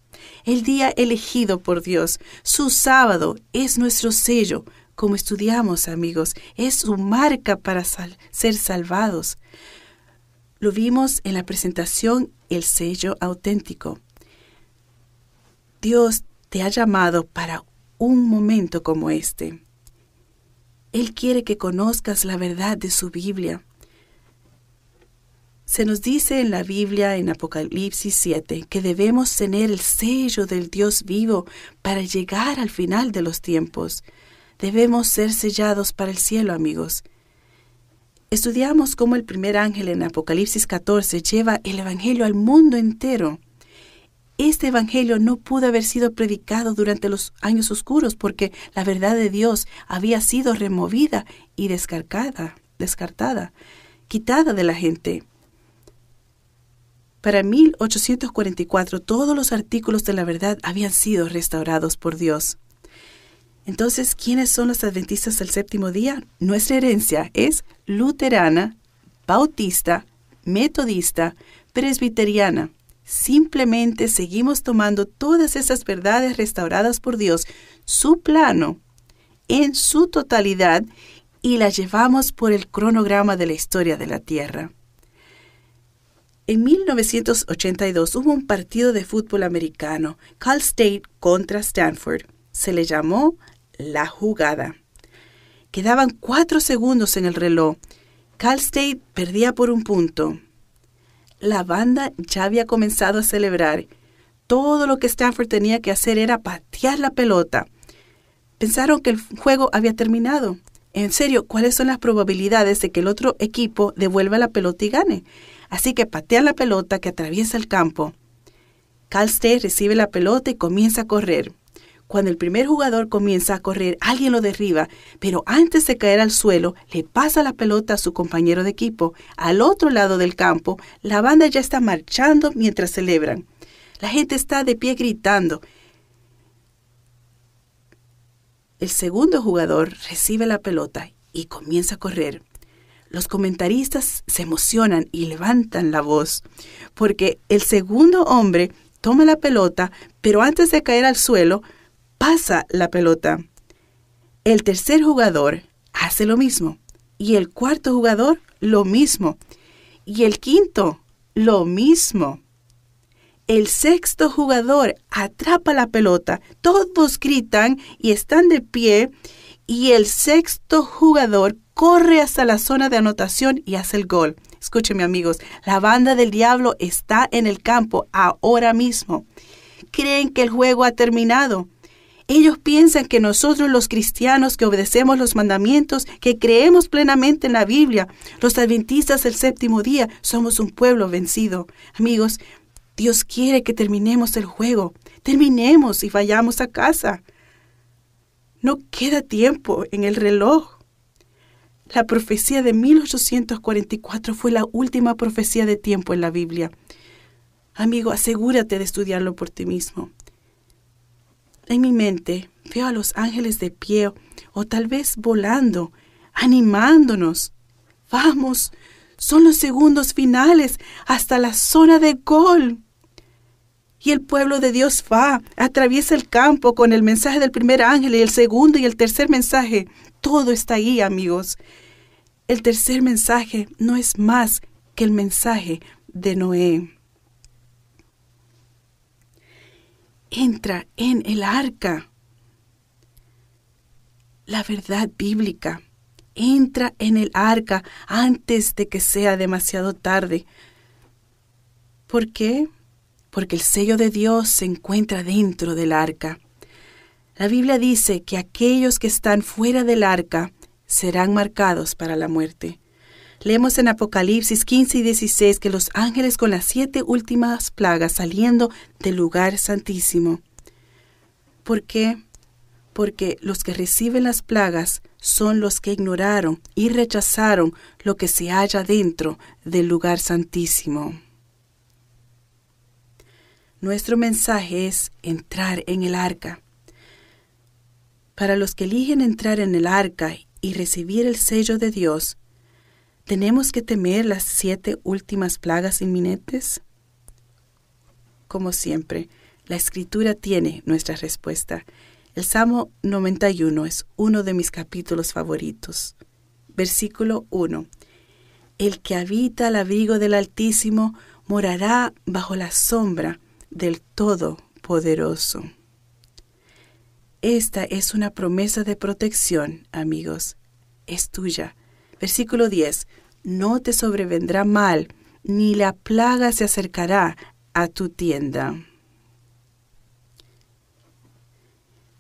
El día elegido por Dios, su sábado, es nuestro sello. Como estudiamos, amigos, es su marca para ser salvados. Lo vimos en la presentación El sello auténtico. Dios te ha llamado para un momento como este. Él quiere que conozcas la verdad de su Biblia. Se nos dice en la Biblia, en Apocalipsis 7, que debemos tener el sello del Dios vivo para llegar al final de los tiempos. Debemos ser sellados para el cielo, amigos. Estudiamos cómo el primer ángel en Apocalipsis 14 lleva el Evangelio al mundo entero. Este Evangelio no pudo haber sido predicado durante los años oscuros porque la verdad de Dios había sido removida y descartada, descartada, quitada de la gente. Para 1844 todos los artículos de la verdad habían sido restaurados por Dios. Entonces, ¿quiénes son los adventistas del séptimo día? Nuestra herencia es luterana, bautista, metodista, presbiteriana. Simplemente seguimos tomando todas esas verdades restauradas por Dios, su plano, en su totalidad, y las llevamos por el cronograma de la historia de la Tierra. En 1982 hubo un partido de fútbol americano, Cal State contra Stanford. Se le llamó la jugada. Quedaban cuatro segundos en el reloj. Cal State perdía por un punto la banda ya había comenzado a celebrar. Todo lo que Stanford tenía que hacer era patear la pelota. Pensaron que el juego había terminado. En serio, ¿cuáles son las probabilidades de que el otro equipo devuelva la pelota y gane? Así que patean la pelota que atraviesa el campo. Cal State recibe la pelota y comienza a correr. Cuando el primer jugador comienza a correr, alguien lo derriba, pero antes de caer al suelo, le pasa la pelota a su compañero de equipo. Al otro lado del campo, la banda ya está marchando mientras celebran. La gente está de pie gritando. El segundo jugador recibe la pelota y comienza a correr. Los comentaristas se emocionan y levantan la voz, porque el segundo hombre toma la pelota, pero antes de caer al suelo, pasa la pelota. El tercer jugador hace lo mismo. Y el cuarto jugador lo mismo. Y el quinto lo mismo. El sexto jugador atrapa la pelota. Todos gritan y están de pie. Y el sexto jugador corre hasta la zona de anotación y hace el gol. Escúcheme amigos, la banda del diablo está en el campo ahora mismo. Creen que el juego ha terminado. Ellos piensan que nosotros los cristianos que obedecemos los mandamientos, que creemos plenamente en la Biblia, los adventistas del séptimo día, somos un pueblo vencido. Amigos, Dios quiere que terminemos el juego, terminemos y vayamos a casa. No queda tiempo en el reloj. La profecía de 1844 fue la última profecía de tiempo en la Biblia. Amigo, asegúrate de estudiarlo por ti mismo. En mi mente veo a los ángeles de pie o tal vez volando, animándonos. Vamos, son los segundos finales hasta la zona de gol. Y el pueblo de Dios va, atraviesa el campo con el mensaje del primer ángel y el segundo y el tercer mensaje. Todo está ahí, amigos. El tercer mensaje no es más que el mensaje de Noé. Entra en el arca. La verdad bíblica. Entra en el arca antes de que sea demasiado tarde. ¿Por qué? porque el sello de Dios se encuentra dentro del arca. La Biblia dice que aquellos que están fuera del arca serán marcados para la muerte. Leemos en Apocalipsis 15 y 16 que los ángeles con las siete últimas plagas saliendo del lugar santísimo. ¿Por qué? Porque los que reciben las plagas son los que ignoraron y rechazaron lo que se halla dentro del lugar santísimo. Nuestro mensaje es entrar en el arca. Para los que eligen entrar en el arca y recibir el sello de Dios, ¿tenemos que temer las siete últimas plagas inminentes? Como siempre, la escritura tiene nuestra respuesta. El Salmo 91 es uno de mis capítulos favoritos. Versículo 1. El que habita al abrigo del Altísimo morará bajo la sombra del Todopoderoso. Esta es una promesa de protección, amigos. Es tuya. Versículo 10. No te sobrevendrá mal, ni la plaga se acercará a tu tienda.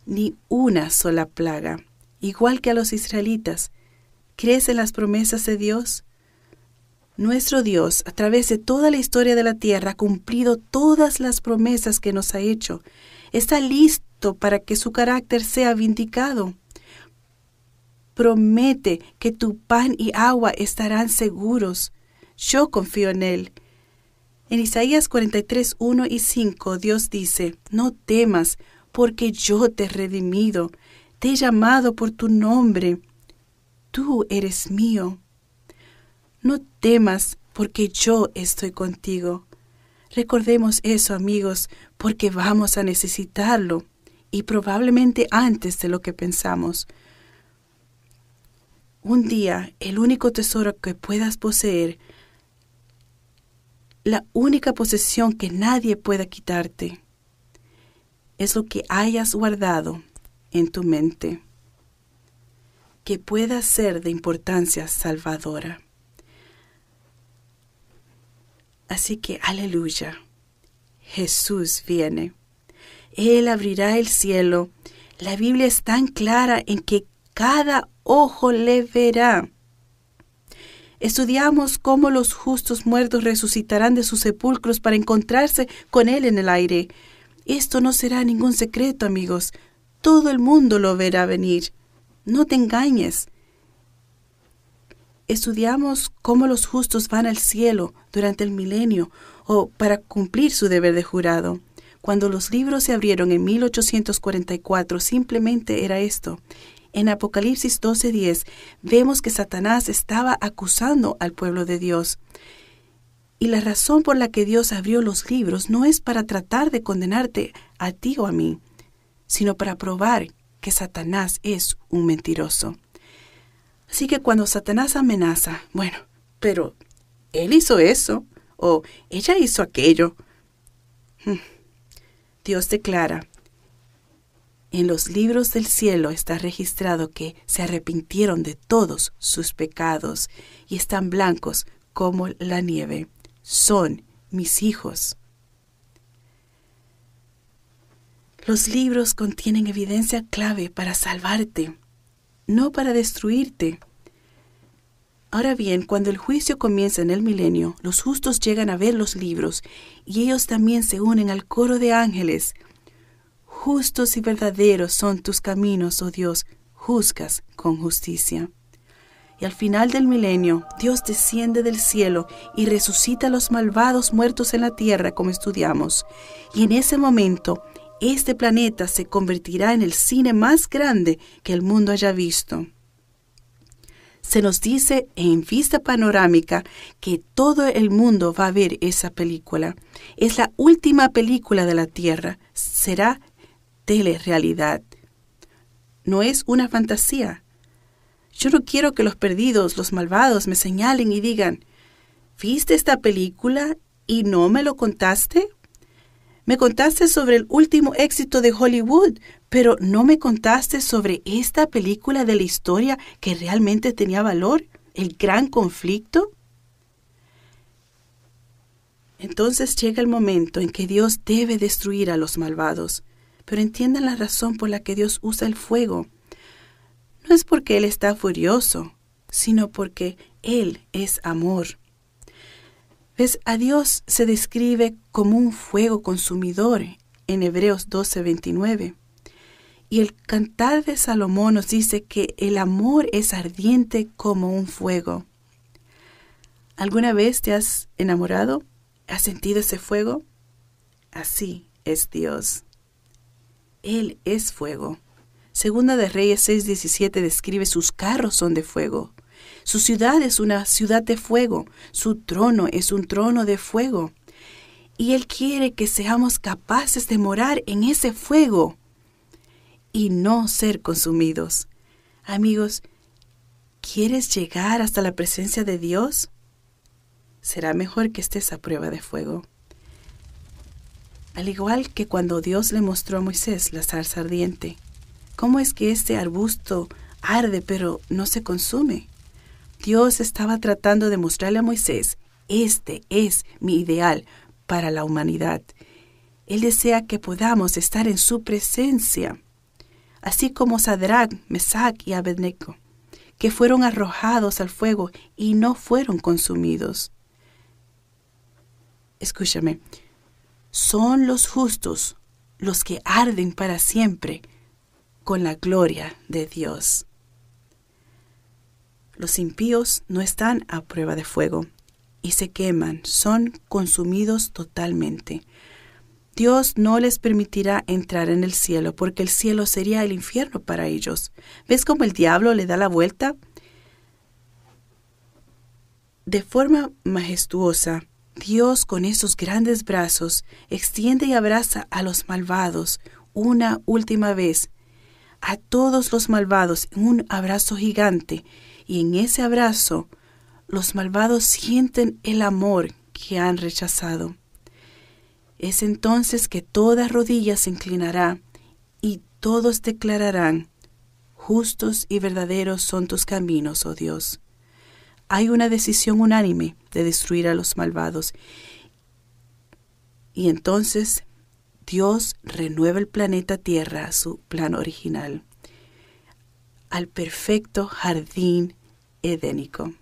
Ni una sola plaga. Igual que a los israelitas, ¿crees en las promesas de Dios? Nuestro Dios, a través de toda la historia de la tierra, ha cumplido todas las promesas que nos ha hecho. Está listo para que su carácter sea vindicado. Promete que tu pan y agua estarán seguros. Yo confío en Él. En Isaías 43, 1 y 5, Dios dice, No temas, porque yo te he redimido, te he llamado por tu nombre. Tú eres mío. No temas, porque yo estoy contigo. Recordemos eso, amigos, porque vamos a necesitarlo, y probablemente antes de lo que pensamos. Un día, el único tesoro que puedas poseer, la única posesión que nadie pueda quitarte, es lo que hayas guardado en tu mente, que pueda ser de importancia salvadora. Así que aleluya, Jesús viene. Él abrirá el cielo. La Biblia es tan clara en que cada ojo le verá. Estudiamos cómo los justos muertos resucitarán de sus sepulcros para encontrarse con Él en el aire. Esto no será ningún secreto, amigos. Todo el mundo lo verá venir. No te engañes estudiamos cómo los justos van al cielo durante el milenio o para cumplir su deber de jurado. Cuando los libros se abrieron en 1844, simplemente era esto. En Apocalipsis 12:10 vemos que Satanás estaba acusando al pueblo de Dios. Y la razón por la que Dios abrió los libros no es para tratar de condenarte a ti o a mí, sino para probar que Satanás es un mentiroso. Así que cuando Satanás amenaza, bueno, pero él hizo eso o ella hizo aquello. Hmm. Dios declara, en los libros del cielo está registrado que se arrepintieron de todos sus pecados y están blancos como la nieve. Son mis hijos. Los libros contienen evidencia clave para salvarte no para destruirte. Ahora bien, cuando el juicio comienza en el milenio, los justos llegan a ver los libros y ellos también se unen al coro de ángeles. Justos y verdaderos son tus caminos, oh Dios, juzgas con justicia. Y al final del milenio, Dios desciende del cielo y resucita a los malvados muertos en la tierra, como estudiamos. Y en ese momento, este planeta se convertirá en el cine más grande que el mundo haya visto. Se nos dice en vista panorámica que todo el mundo va a ver esa película. Es la última película de la Tierra. Será telerrealidad. No es una fantasía. Yo no quiero que los perdidos, los malvados, me señalen y digan, ¿viste esta película y no me lo contaste? Me contaste sobre el último éxito de Hollywood, pero no me contaste sobre esta película de la historia que realmente tenía valor, el gran conflicto. Entonces llega el momento en que Dios debe destruir a los malvados, pero entiendan la razón por la que Dios usa el fuego no es porque Él está furioso, sino porque Él es amor. ¿Ves? A Dios se describe como un fuego consumidor en Hebreos 12:29. Y el cantar de Salomón nos dice que el amor es ardiente como un fuego. ¿Alguna vez te has enamorado? ¿Has sentido ese fuego? Así es Dios. Él es fuego. Segunda de Reyes 6:17 describe sus carros son de fuego. Su ciudad es una ciudad de fuego. Su trono es un trono de fuego. Y Él quiere que seamos capaces de morar en ese fuego y no ser consumidos. Amigos, ¿quieres llegar hasta la presencia de Dios? Será mejor que estés a prueba de fuego. Al igual que cuando Dios le mostró a Moisés la zarza ardiente, ¿Cómo es que este arbusto arde pero no se consume? Dios estaba tratando de mostrarle a Moisés, este es mi ideal para la humanidad. Él desea que podamos estar en su presencia, así como Sadrach, Mesach y Abednego, que fueron arrojados al fuego y no fueron consumidos. Escúchame, son los justos los que arden para siempre, con la gloria de Dios. Los impíos no están a prueba de fuego y se queman, son consumidos totalmente. Dios no les permitirá entrar en el cielo porque el cielo sería el infierno para ellos. ¿Ves cómo el diablo le da la vuelta? De forma majestuosa, Dios con esos grandes brazos extiende y abraza a los malvados una última vez a todos los malvados en un abrazo gigante y en ese abrazo los malvados sienten el amor que han rechazado. Es entonces que toda rodilla se inclinará y todos declararán, justos y verdaderos son tus caminos, oh Dios. Hay una decisión unánime de destruir a los malvados. Y entonces Dios renueva el planeta Tierra a su plan original, al perfecto jardín edénico.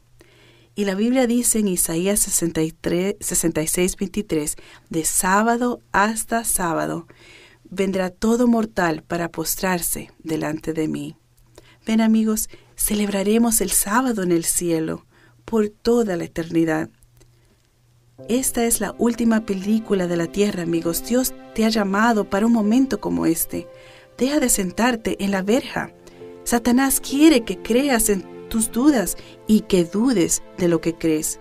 Y la Biblia dice en Isaías 63, 66, 23, de sábado hasta sábado vendrá todo mortal para postrarse delante de mí. Ven amigos, celebraremos el sábado en el cielo por toda la eternidad. Esta es la última película de la tierra, amigos. Dios te ha llamado para un momento como este. Deja de sentarte en la verja. Satanás quiere que creas en tus dudas y que dudes de lo que crees.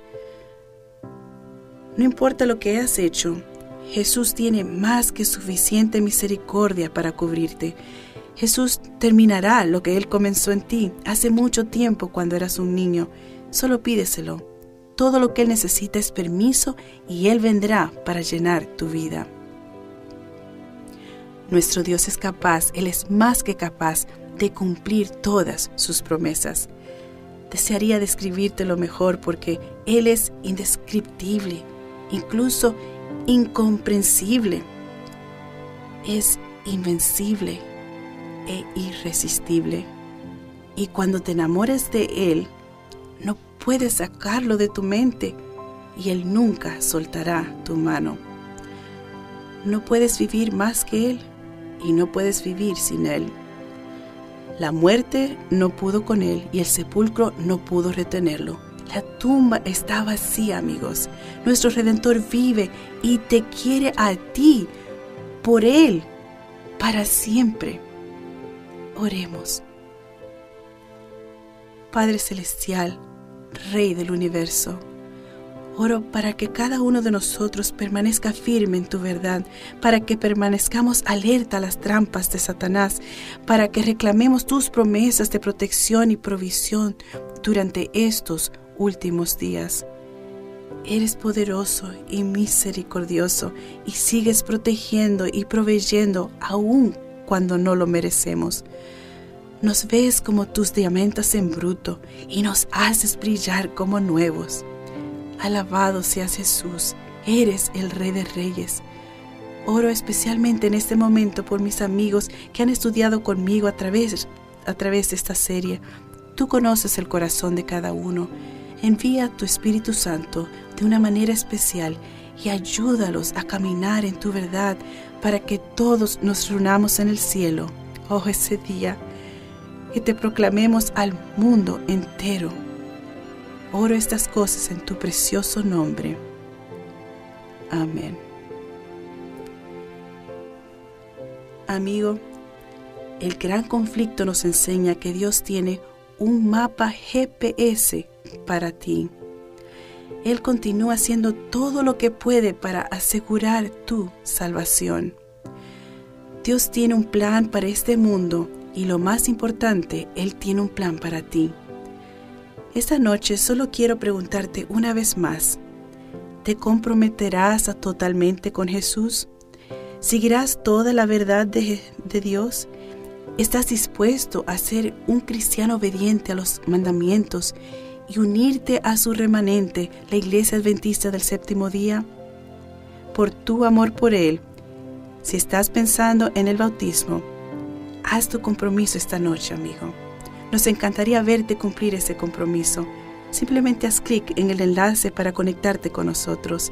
No importa lo que has hecho, Jesús tiene más que suficiente misericordia para cubrirte. Jesús terminará lo que Él comenzó en ti hace mucho tiempo cuando eras un niño. Solo pídeselo todo lo que Él necesita es permiso y Él vendrá para llenar tu vida. Nuestro Dios es capaz, Él es más que capaz de cumplir todas sus promesas. Desearía describirte lo mejor porque Él es indescriptible, incluso incomprensible. Es invencible e irresistible. Y cuando te enamores de Él, no puedes sacarlo de tu mente y Él nunca soltará tu mano. No puedes vivir más que Él y no puedes vivir sin Él. La muerte no pudo con Él y el sepulcro no pudo retenerlo. La tumba está vacía, amigos. Nuestro Redentor vive y te quiere a ti, por Él, para siempre. Oremos. Padre Celestial, Rey del universo, oro para que cada uno de nosotros permanezca firme en tu verdad, para que permanezcamos alerta a las trampas de Satanás, para que reclamemos tus promesas de protección y provisión durante estos últimos días. Eres poderoso y misericordioso y sigues protegiendo y proveyendo aún cuando no lo merecemos. Nos ves como tus diamantes en bruto y nos haces brillar como nuevos. Alabado seas Jesús, eres el Rey de Reyes. Oro especialmente en este momento por mis amigos que han estudiado conmigo a través, a través de esta serie. Tú conoces el corazón de cada uno. Envía tu Espíritu Santo de una manera especial y ayúdalos a caminar en tu verdad para que todos nos reunamos en el cielo. Oh, ese día que te proclamemos al mundo entero. Oro estas cosas en tu precioso nombre. Amén. Amigo, el gran conflicto nos enseña que Dios tiene un mapa GPS para ti. Él continúa haciendo todo lo que puede para asegurar tu salvación. Dios tiene un plan para este mundo y lo más importante, Él tiene un plan para ti. Esta noche solo quiero preguntarte una vez más, ¿te comprometerás totalmente con Jesús? ¿Seguirás toda la verdad de, de Dios? ¿Estás dispuesto a ser un cristiano obediente a los mandamientos y unirte a su remanente, la Iglesia Adventista del séptimo día? Por tu amor por Él, si estás pensando en el bautismo, Haz tu compromiso esta noche, amigo. Nos encantaría verte cumplir ese compromiso. Simplemente haz clic en el enlace para conectarte con nosotros.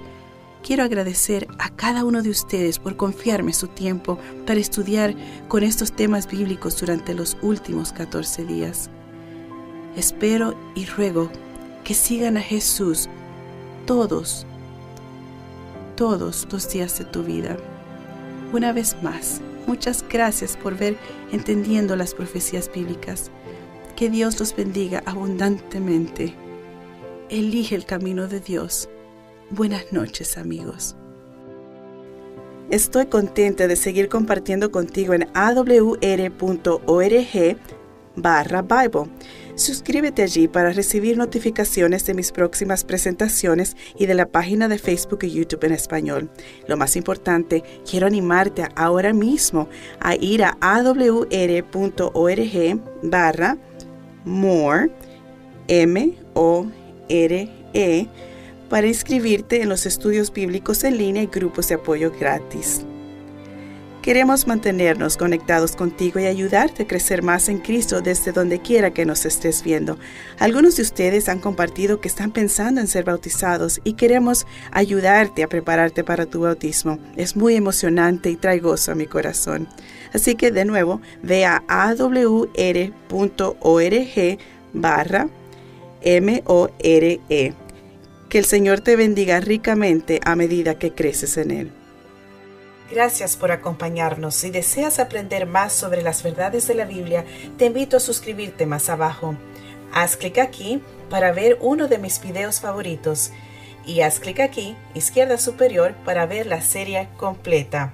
Quiero agradecer a cada uno de ustedes por confiarme su tiempo para estudiar con estos temas bíblicos durante los últimos 14 días. Espero y ruego que sigan a Jesús todos, todos los días de tu vida. Una vez más, Muchas gracias por ver entendiendo las profecías bíblicas. Que Dios los bendiga abundantemente. Elige el camino de Dios. Buenas noches amigos. Estoy contenta de seguir compartiendo contigo en awr.org barra Bible Suscríbete allí para recibir notificaciones de mis próximas presentaciones y de la página de Facebook y YouTube en español. Lo más importante, quiero animarte ahora mismo a ir a awr.org barra more, M-O-R-E, para inscribirte en los estudios bíblicos en línea y grupos de apoyo gratis. Queremos mantenernos conectados contigo y ayudarte a crecer más en Cristo desde donde quiera que nos estés viendo. Algunos de ustedes han compartido que están pensando en ser bautizados y queremos ayudarte a prepararte para tu bautismo. Es muy emocionante y trae gozo a mi corazón. Así que de nuevo, ve a awr.org barra M-O-R-E. Que el Señor te bendiga ricamente a medida que creces en Él. Gracias por acompañarnos. Si deseas aprender más sobre las verdades de la Biblia, te invito a suscribirte más abajo. Haz clic aquí para ver uno de mis videos favoritos y haz clic aquí, izquierda superior, para ver la serie completa.